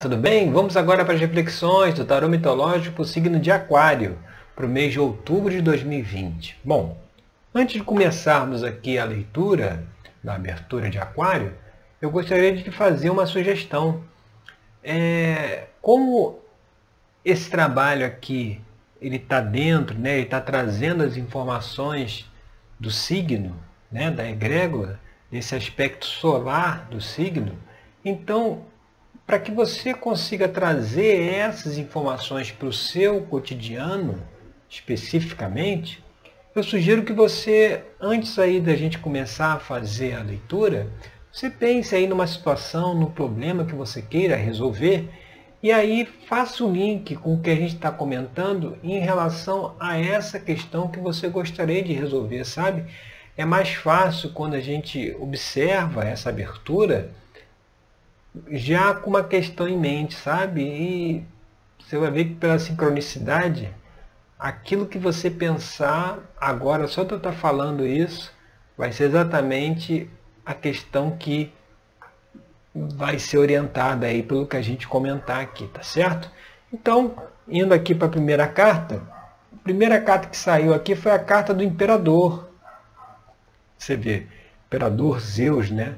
Tudo bem? Vamos agora para as reflexões do tarô mitológico para o signo de Aquário, para o mês de outubro de 2020. Bom, antes de começarmos aqui a leitura da abertura de Aquário, eu gostaria de fazer uma sugestão. É, como esse trabalho aqui ele está dentro, né, ele está trazendo as informações do signo, né, da egrégora, desse aspecto solar do signo, então para que você consiga trazer essas informações para o seu cotidiano, especificamente, eu sugiro que você, antes aí da gente começar a fazer a leitura, você pense aí numa situação, no problema que você queira resolver, e aí faça o link com o que a gente está comentando em relação a essa questão que você gostaria de resolver, sabe? É mais fácil quando a gente observa essa abertura já com uma questão em mente, sabe? E você vai ver que pela sincronicidade, aquilo que você pensar agora, só de eu estar falando isso, vai ser exatamente a questão que vai ser orientada aí pelo que a gente comentar aqui, tá certo? Então, indo aqui para a primeira carta, a primeira carta que saiu aqui foi a carta do imperador. Você vê, imperador Zeus, né?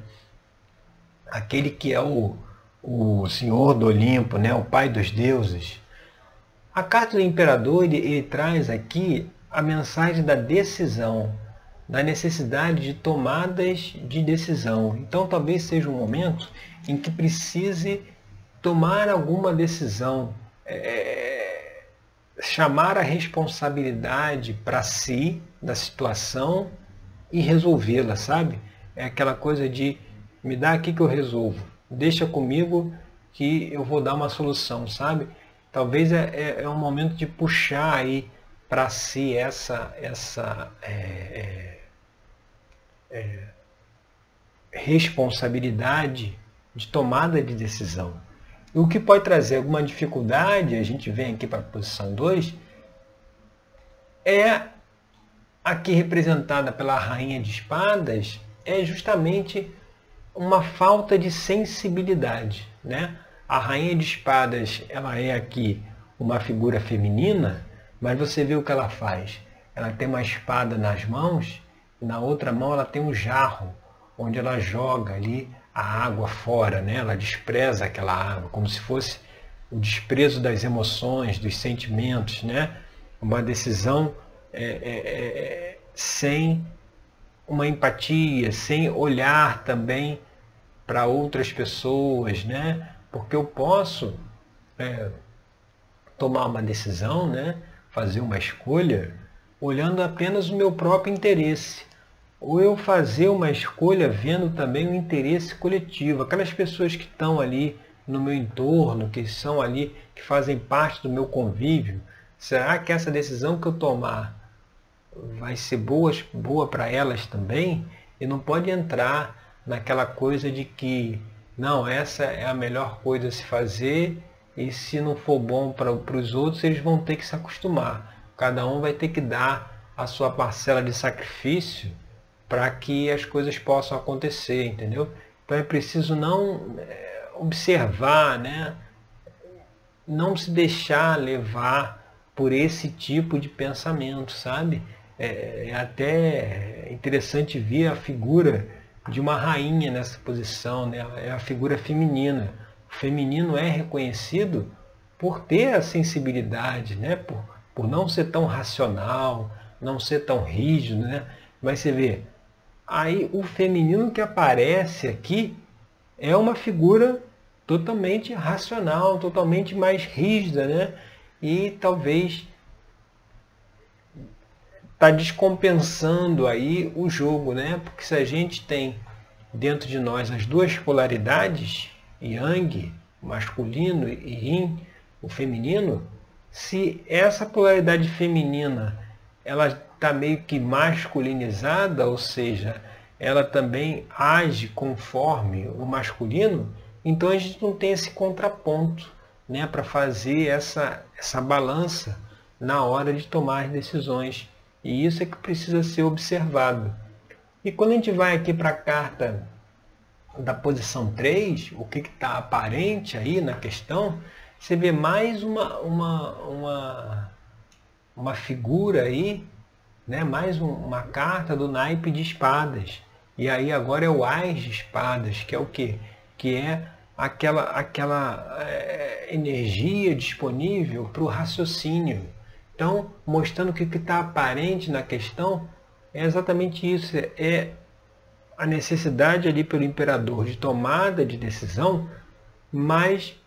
Aquele que é o, o Senhor do Olimpo, né? o Pai dos deuses. A carta do imperador ele, ele traz aqui a mensagem da decisão, da necessidade de tomadas de decisão. Então talvez seja um momento em que precise tomar alguma decisão, é, chamar a responsabilidade para si da situação e resolvê-la, sabe? É aquela coisa de me dá aqui que eu resolvo. Deixa comigo que eu vou dar uma solução, sabe? Talvez é, é, é um momento de puxar aí para si essa, essa é, é, é, responsabilidade de tomada de decisão. O que pode trazer alguma dificuldade, a gente vem aqui para a posição 2, é aqui representada pela rainha de espadas, é justamente uma falta de sensibilidade. Né? A rainha de espadas ela é aqui uma figura feminina, mas você vê o que ela faz. Ela tem uma espada nas mãos e na outra mão ela tem um jarro, onde ela joga ali a água fora, né? ela despreza aquela água, como se fosse o desprezo das emoções, dos sentimentos, né? uma decisão é, é, é, sem uma empatia, sem olhar também para outras pessoas, né? Porque eu posso é, tomar uma decisão, né? Fazer uma escolha olhando apenas o meu próprio interesse. Ou eu fazer uma escolha vendo também o interesse coletivo, aquelas pessoas que estão ali no meu entorno, que são ali, que fazem parte do meu convívio. Será que essa decisão que eu tomar vai ser boa, boa para elas também e não pode entrar naquela coisa de que não, essa é a melhor coisa a se fazer e se não for bom para os outros, eles vão ter que se acostumar. Cada um vai ter que dar a sua parcela de sacrifício para que as coisas possam acontecer, entendeu? Então é preciso não é, observar, né? não se deixar levar por esse tipo de pensamento, sabe? É, é até interessante ver a figura de uma rainha nessa posição, né? é a figura feminina. O feminino é reconhecido por ter a sensibilidade, né? por, por não ser tão racional, não ser tão rígido. Né? Mas você vê, aí o feminino que aparece aqui é uma figura totalmente racional, totalmente mais rígida, né? E talvez está descompensando aí o jogo, né? Porque se a gente tem dentro de nós as duas polaridades, Yang, masculino, e Yin, o feminino, se essa polaridade feminina ela está meio que masculinizada, ou seja, ela também age conforme o masculino, então a gente não tem esse contraponto né, para fazer essa, essa balança na hora de tomar as decisões. E isso é que precisa ser observado. E quando a gente vai aqui para a carta da posição 3, o que está aparente aí na questão, você vê mais uma, uma, uma, uma figura aí, né? mais um, uma carta do naipe de espadas. E aí agora é o Ás de espadas, que é o quê? Que é aquela, aquela é, energia disponível para o raciocínio. Então, mostrando que o que está aparente na questão é exatamente isso, é a necessidade ali pelo imperador de tomada de decisão, mas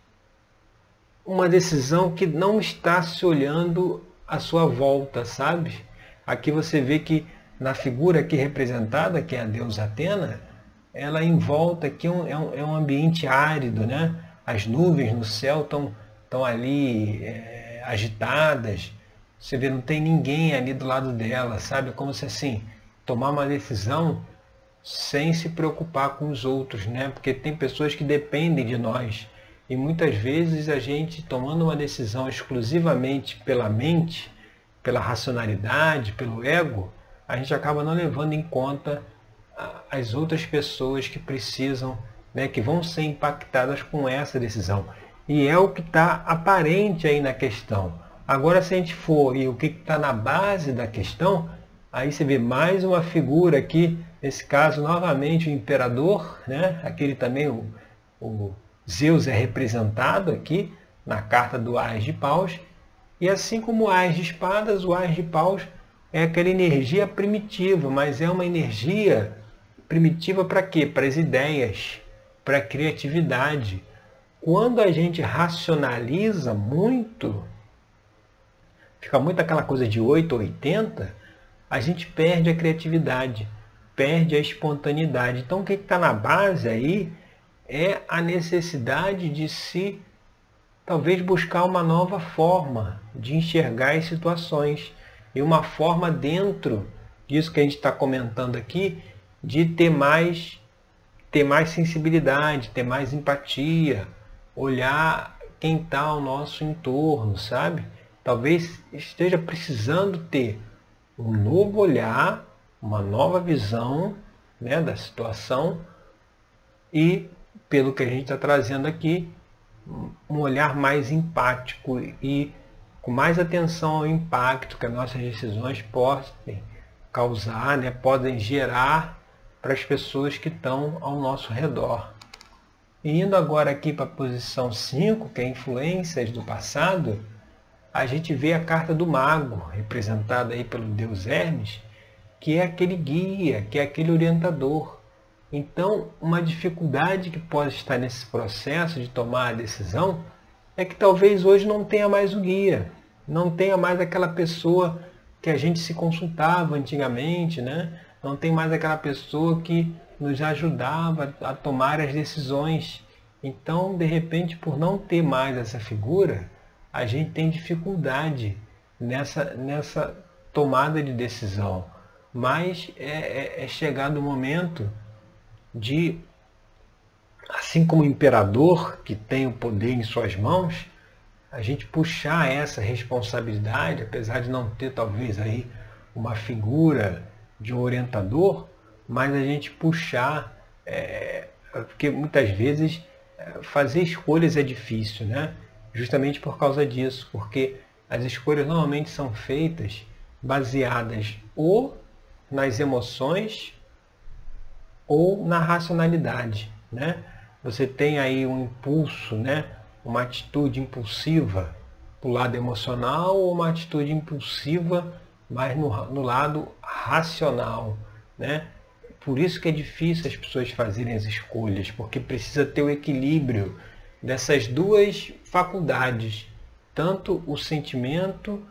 uma decisão que não está se olhando à sua volta, sabe? Aqui você vê que na figura aqui representada, que é a deusa Atena, ela em volta aqui é um, é um, é um ambiente árido, né? As nuvens no céu estão ali é, agitadas. Você vê, não tem ninguém ali do lado dela, sabe? Como se assim, tomar uma decisão sem se preocupar com os outros, né? Porque tem pessoas que dependem de nós. E muitas vezes a gente tomando uma decisão exclusivamente pela mente, pela racionalidade, pelo ego, a gente acaba não levando em conta as outras pessoas que precisam, né, que vão ser impactadas com essa decisão. E é o que está aparente aí na questão. Agora, se a gente for e o que está na base da questão, aí você vê mais uma figura aqui, nesse caso, novamente, o imperador, né? aquele também, o, o Zeus é representado aqui na carta do Ás de Paus, e assim como o Ás de Espadas, o Ás de Paus é aquela energia primitiva, mas é uma energia primitiva para quê? Para as ideias, para a criatividade. Quando a gente racionaliza muito, fica muito aquela coisa de 8 ou 80, a gente perde a criatividade, perde a espontaneidade. Então o que está na base aí é a necessidade de se talvez buscar uma nova forma de enxergar as situações e uma forma dentro disso que a gente está comentando aqui de ter mais ter mais sensibilidade, ter mais empatia, olhar quem está ao nosso entorno, sabe? Talvez esteja precisando ter um novo olhar, uma nova visão né, da situação e pelo que a gente está trazendo aqui, um olhar mais empático e com mais atenção ao impacto que as nossas decisões podem causar, né, podem gerar para as pessoas que estão ao nosso redor. E indo agora aqui para a posição 5, que é influências do passado, a gente vê a carta do mago, representada aí pelo deus Hermes, que é aquele guia, que é aquele orientador. Então, uma dificuldade que pode estar nesse processo de tomar a decisão é que talvez hoje não tenha mais o guia, não tenha mais aquela pessoa que a gente se consultava antigamente, né? não tem mais aquela pessoa que nos ajudava a tomar as decisões. Então, de repente, por não ter mais essa figura, a gente tem dificuldade nessa, nessa tomada de decisão. Mas é, é, é chegado o momento de, assim como o imperador que tem o poder em suas mãos, a gente puxar essa responsabilidade, apesar de não ter talvez aí uma figura de um orientador, mas a gente puxar, é, porque muitas vezes é, fazer escolhas é difícil, né? Justamente por causa disso, porque as escolhas normalmente são feitas baseadas ou nas emoções ou na racionalidade, né? Você tem aí um impulso, né? Uma atitude impulsiva para o lado emocional ou uma atitude impulsiva mais no, no lado racional, né? Por isso que é difícil as pessoas fazerem as escolhas, porque precisa ter o equilíbrio dessas duas faculdades, tanto o sentimento,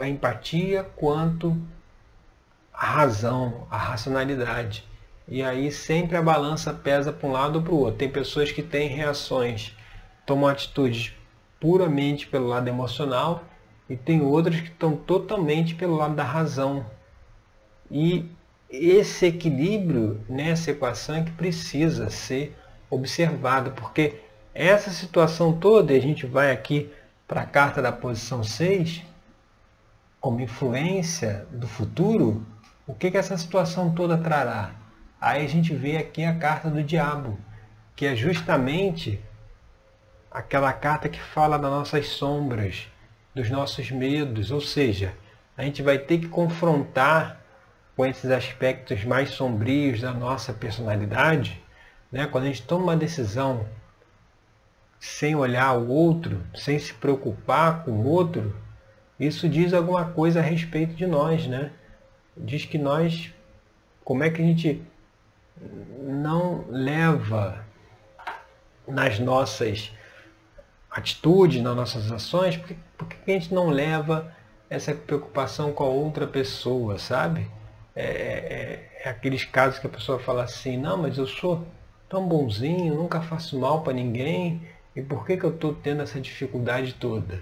a empatia, quanto a razão, a racionalidade. E aí sempre a balança pesa para um lado ou para o outro. Tem pessoas que têm reações, tomam atitudes puramente pelo lado emocional e tem outras que estão totalmente pelo lado da razão. E esse equilíbrio nessa equação é que precisa ser observado, porque essa situação toda, a gente vai aqui para a carta da posição 6, como influência do futuro, o que, que essa situação toda trará? Aí a gente vê aqui a carta do diabo, que é justamente aquela carta que fala das nossas sombras, dos nossos medos, ou seja, a gente vai ter que confrontar com esses aspectos mais sombrios da nossa personalidade, né? quando a gente toma uma decisão sem olhar o outro, sem se preocupar com o outro, isso diz alguma coisa a respeito de nós, né? Diz que nós, como é que a gente não leva nas nossas atitudes, nas nossas ações, por que, a gente não leva essa preocupação com a outra pessoa, sabe? É, é, é, aqueles casos que a pessoa fala assim, não, mas eu sou tão bonzinho, nunca faço mal para ninguém, e por que, que eu estou tendo essa dificuldade toda?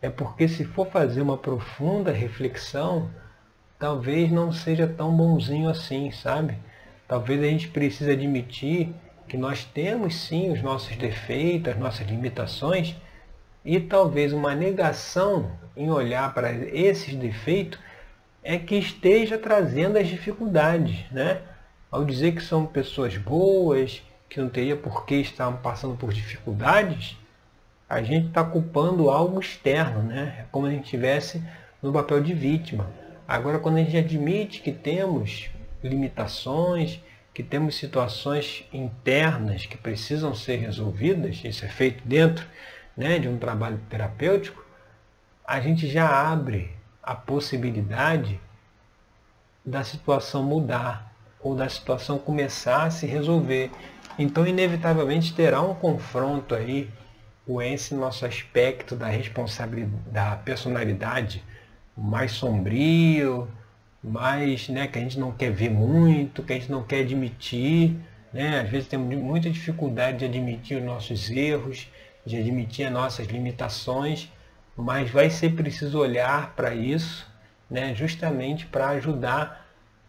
É porque se for fazer uma profunda reflexão, talvez não seja tão bonzinho assim, sabe? Talvez a gente precise admitir que nós temos sim os nossos defeitos, as nossas limitações, e talvez uma negação em olhar para esses defeitos é que esteja trazendo as dificuldades, né? Ao dizer que são pessoas boas, que não teria por que estar passando por dificuldades, a gente está culpando algo externo, né? É como se a gente estivesse no papel de vítima. Agora, quando a gente admite que temos limitações, que temos situações internas que precisam ser resolvidas, isso é feito dentro né, de um trabalho terapêutico, a gente já abre a possibilidade da situação mudar ou da situação começar a se resolver. Então, inevitavelmente, terá um confronto aí com esse nosso aspecto da responsabilidade, da personalidade mais sombrio, mais, né, que a gente não quer ver muito, que a gente não quer admitir. Né? Às vezes temos muita dificuldade de admitir os nossos erros, de admitir as nossas limitações, mas vai ser preciso olhar para isso, né, justamente para ajudar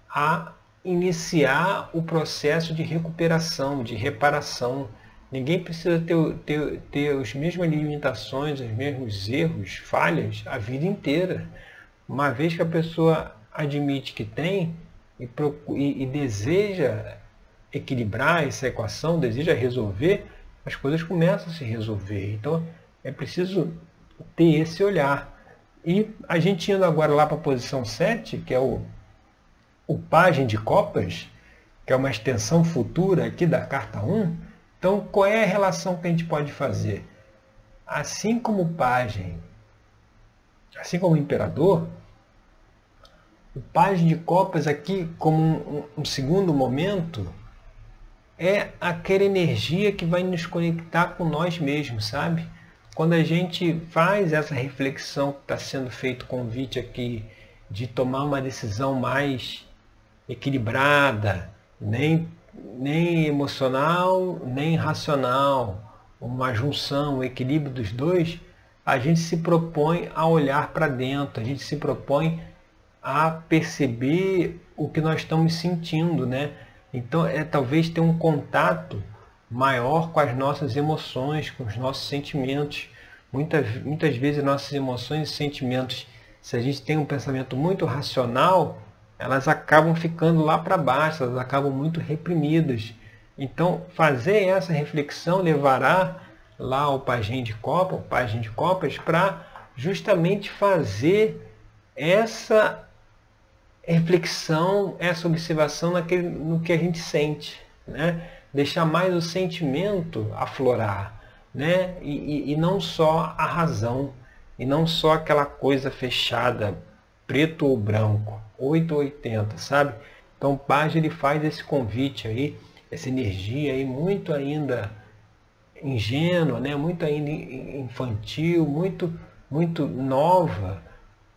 a iniciar o processo de recuperação, de reparação. Ninguém precisa ter, ter, ter as mesmas limitações, os mesmos erros, falhas a vida inteira. Uma vez que a pessoa admite que tem e, e, e deseja equilibrar essa equação, deseja resolver, as coisas começam a se resolver. Então é preciso ter esse olhar. E a gente indo agora lá para a posição 7, que é o, o pajem de copas, que é uma extensão futura aqui da carta 1, então qual é a relação que a gente pode fazer? Assim como o pajem, assim como imperador, o pajem de copas aqui, como um, um segundo momento, é aquela energia que vai nos conectar com nós mesmos, sabe? Quando a gente faz essa reflexão que está sendo feito convite aqui, de tomar uma decisão mais equilibrada, nem, nem emocional, nem racional, uma junção, um equilíbrio dos dois, a gente se propõe a olhar para dentro, a gente se propõe a perceber o que nós estamos sentindo, né? Então é talvez ter um contato maior com as nossas emoções, com os nossos sentimentos. Muitas, muitas vezes nossas emoções e sentimentos, se a gente tem um pensamento muito racional, elas acabam ficando lá para baixo, elas acabam muito reprimidas. Então fazer essa reflexão levará lá ao pajem de copa, o pajem de copas, para justamente fazer essa reflexão, essa observação naquele, no que a gente sente, né? deixar mais o sentimento aflorar, né? E, e, e, não só a razão, e não só aquela coisa fechada, preto ou branco, 8 ou 80, sabe? Então o Page ele faz esse convite aí, essa energia aí muito ainda ingênua, né? muito ainda infantil, muito, muito nova,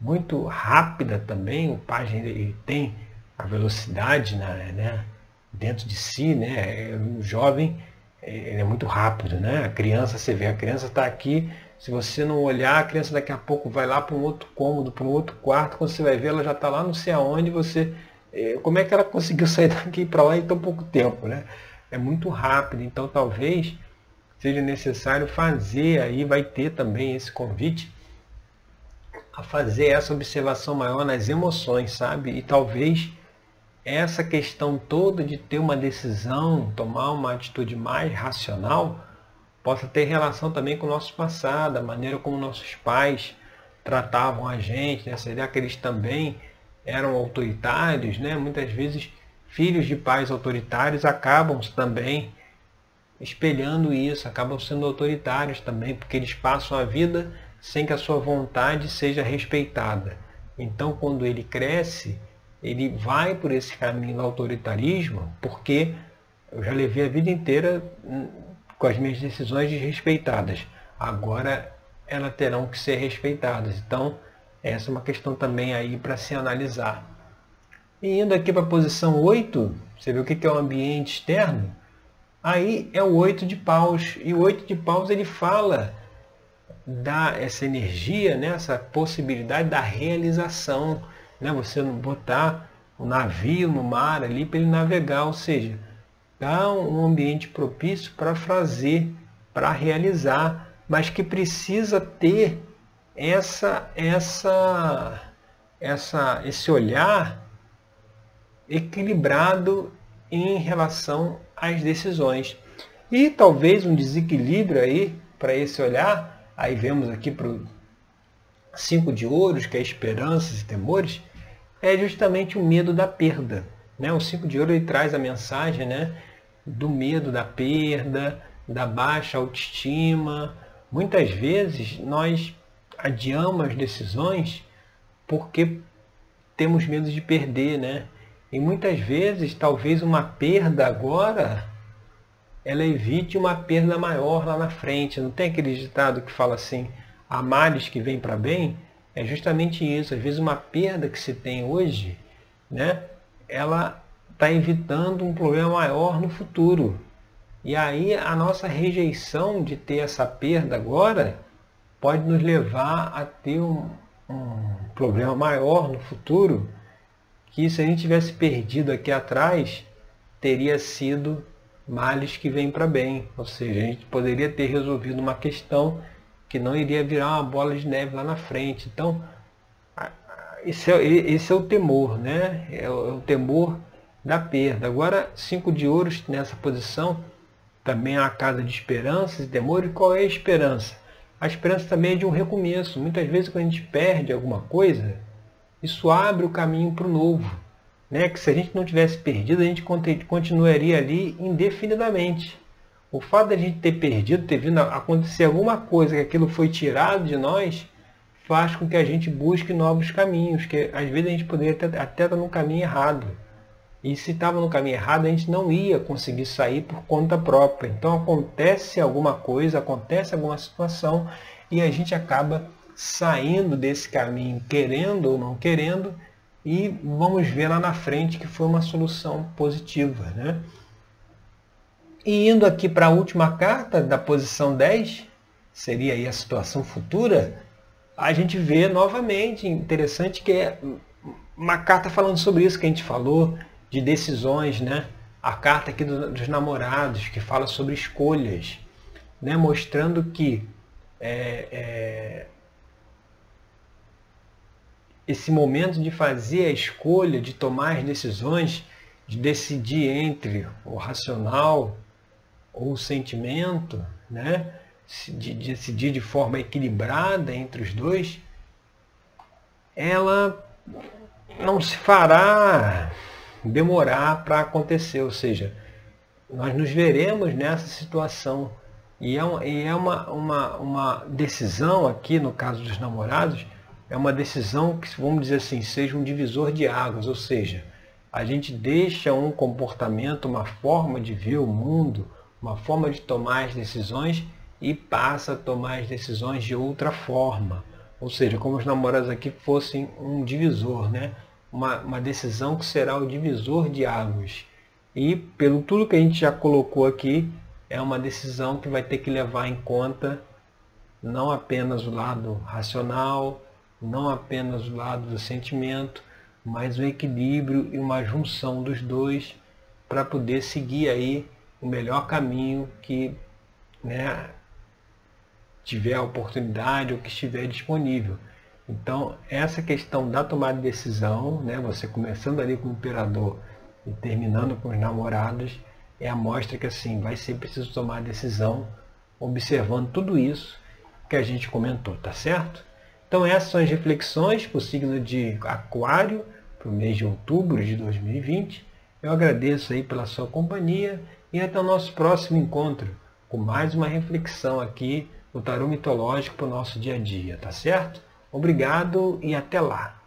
muito rápida também, o página ele tem a velocidade né, né, dentro de si, né? O jovem ele é muito rápido, né? A criança, você vê, a criança está aqui, se você não olhar, a criança daqui a pouco vai lá para um outro cômodo, para um outro quarto, quando você vai ver, ela já está lá não sei aonde, você. Eh, como é que ela conseguiu sair daqui para lá em tão pouco tempo, né? É muito rápido, então talvez seja necessário fazer aí, vai ter também esse convite a fazer essa observação maior nas emoções, sabe? E talvez essa questão toda de ter uma decisão, tomar uma atitude mais racional, possa ter relação também com o nosso passado, a maneira como nossos pais tratavam a gente, né? Seria que eles também eram autoritários, né? Muitas vezes filhos de pais autoritários acabam também espelhando isso, acabam sendo autoritários também, porque eles passam a vida sem que a sua vontade seja respeitada. Então, quando ele cresce, ele vai por esse caminho do autoritarismo, porque eu já levei a vida inteira com as minhas decisões desrespeitadas. Agora elas terão que ser respeitadas. Então, essa é uma questão também aí para se analisar. E indo aqui para a posição 8, você vê o que é o ambiente externo? Aí é o 8 de paus. E o 8 de paus ele fala da essa energia, né, essa possibilidade da realização. Né? Você botar o navio no mar ali para ele navegar, ou seja, dá um ambiente propício para fazer, para realizar, mas que precisa ter essa, essa, essa, esse olhar equilibrado em relação às decisões. E talvez um desequilíbrio aí para esse olhar Aí vemos aqui para o cinco de ouros, que é esperanças e temores, é justamente o medo da perda. Né? O cinco de ouro ele traz a mensagem né, do medo da perda, da baixa autoestima. Muitas vezes nós adiamos as decisões porque temos medo de perder, né? E muitas vezes, talvez uma perda agora ela evite uma perda maior lá na frente. Não tem aquele ditado que fala assim, há males que vêm para bem? É justamente isso. Às vezes uma perda que se tem hoje, né, ela está evitando um problema maior no futuro. E aí a nossa rejeição de ter essa perda agora pode nos levar a ter um, um problema maior no futuro, que se a gente tivesse perdido aqui atrás, teria sido males que vêm para bem. Ou seja, a gente poderia ter resolvido uma questão que não iria virar uma bola de neve lá na frente. Então, esse é, esse é o temor, né? É o, é o temor da perda. Agora, cinco de ouros nessa posição, também é a casa de esperanças e temor. E qual é a esperança? A esperança também é de um recomeço. Muitas vezes, quando a gente perde alguma coisa, isso abre o caminho para o novo né, que se a gente não tivesse perdido, a gente continuaria ali indefinidamente. O fato de a gente ter perdido, ter vindo acontecer alguma coisa que aquilo foi tirado de nós, faz com que a gente busque novos caminhos, que às vezes a gente poderia até, até estar no caminho errado. E se estava no caminho errado, a gente não ia conseguir sair por conta própria. Então acontece alguma coisa, acontece alguma situação e a gente acaba saindo desse caminho, querendo ou não querendo, e vamos ver lá na frente que foi uma solução positiva. Né? E indo aqui para a última carta da posição 10, seria aí a situação futura, a gente vê novamente, interessante que é uma carta falando sobre isso que a gente falou, de decisões, né? A carta aqui dos namorados, que fala sobre escolhas, né? mostrando que é, é, esse momento de fazer a escolha, de tomar as decisões, de decidir entre o racional ou o sentimento, né? de decidir de forma equilibrada entre os dois, ela não se fará demorar para acontecer, ou seja, nós nos veremos nessa situação. E é, uma, e é uma, uma, uma decisão aqui, no caso dos namorados, é uma decisão que, vamos dizer assim, seja um divisor de águas, ou seja, a gente deixa um comportamento, uma forma de ver o mundo, uma forma de tomar as decisões e passa a tomar as decisões de outra forma. Ou seja, como os namorados aqui fossem um divisor, né? Uma, uma decisão que será o divisor de águas. E pelo tudo que a gente já colocou aqui, é uma decisão que vai ter que levar em conta não apenas o lado racional, não apenas o lado do sentimento, mas um equilíbrio e uma junção dos dois para poder seguir aí o melhor caminho que né, tiver a oportunidade ou que estiver disponível. Então, essa questão da tomada de decisão, né, você começando ali como operador, e terminando com os namorados, é a mostra que assim vai ser preciso tomar decisão observando tudo isso que a gente comentou, tá certo? Então essas são as reflexões para o signo de Aquário para o mês de outubro de 2020. Eu agradeço aí pela sua companhia e até o nosso próximo encontro com mais uma reflexão aqui no Tarô Mitológico para o nosso dia a dia, tá certo? Obrigado e até lá!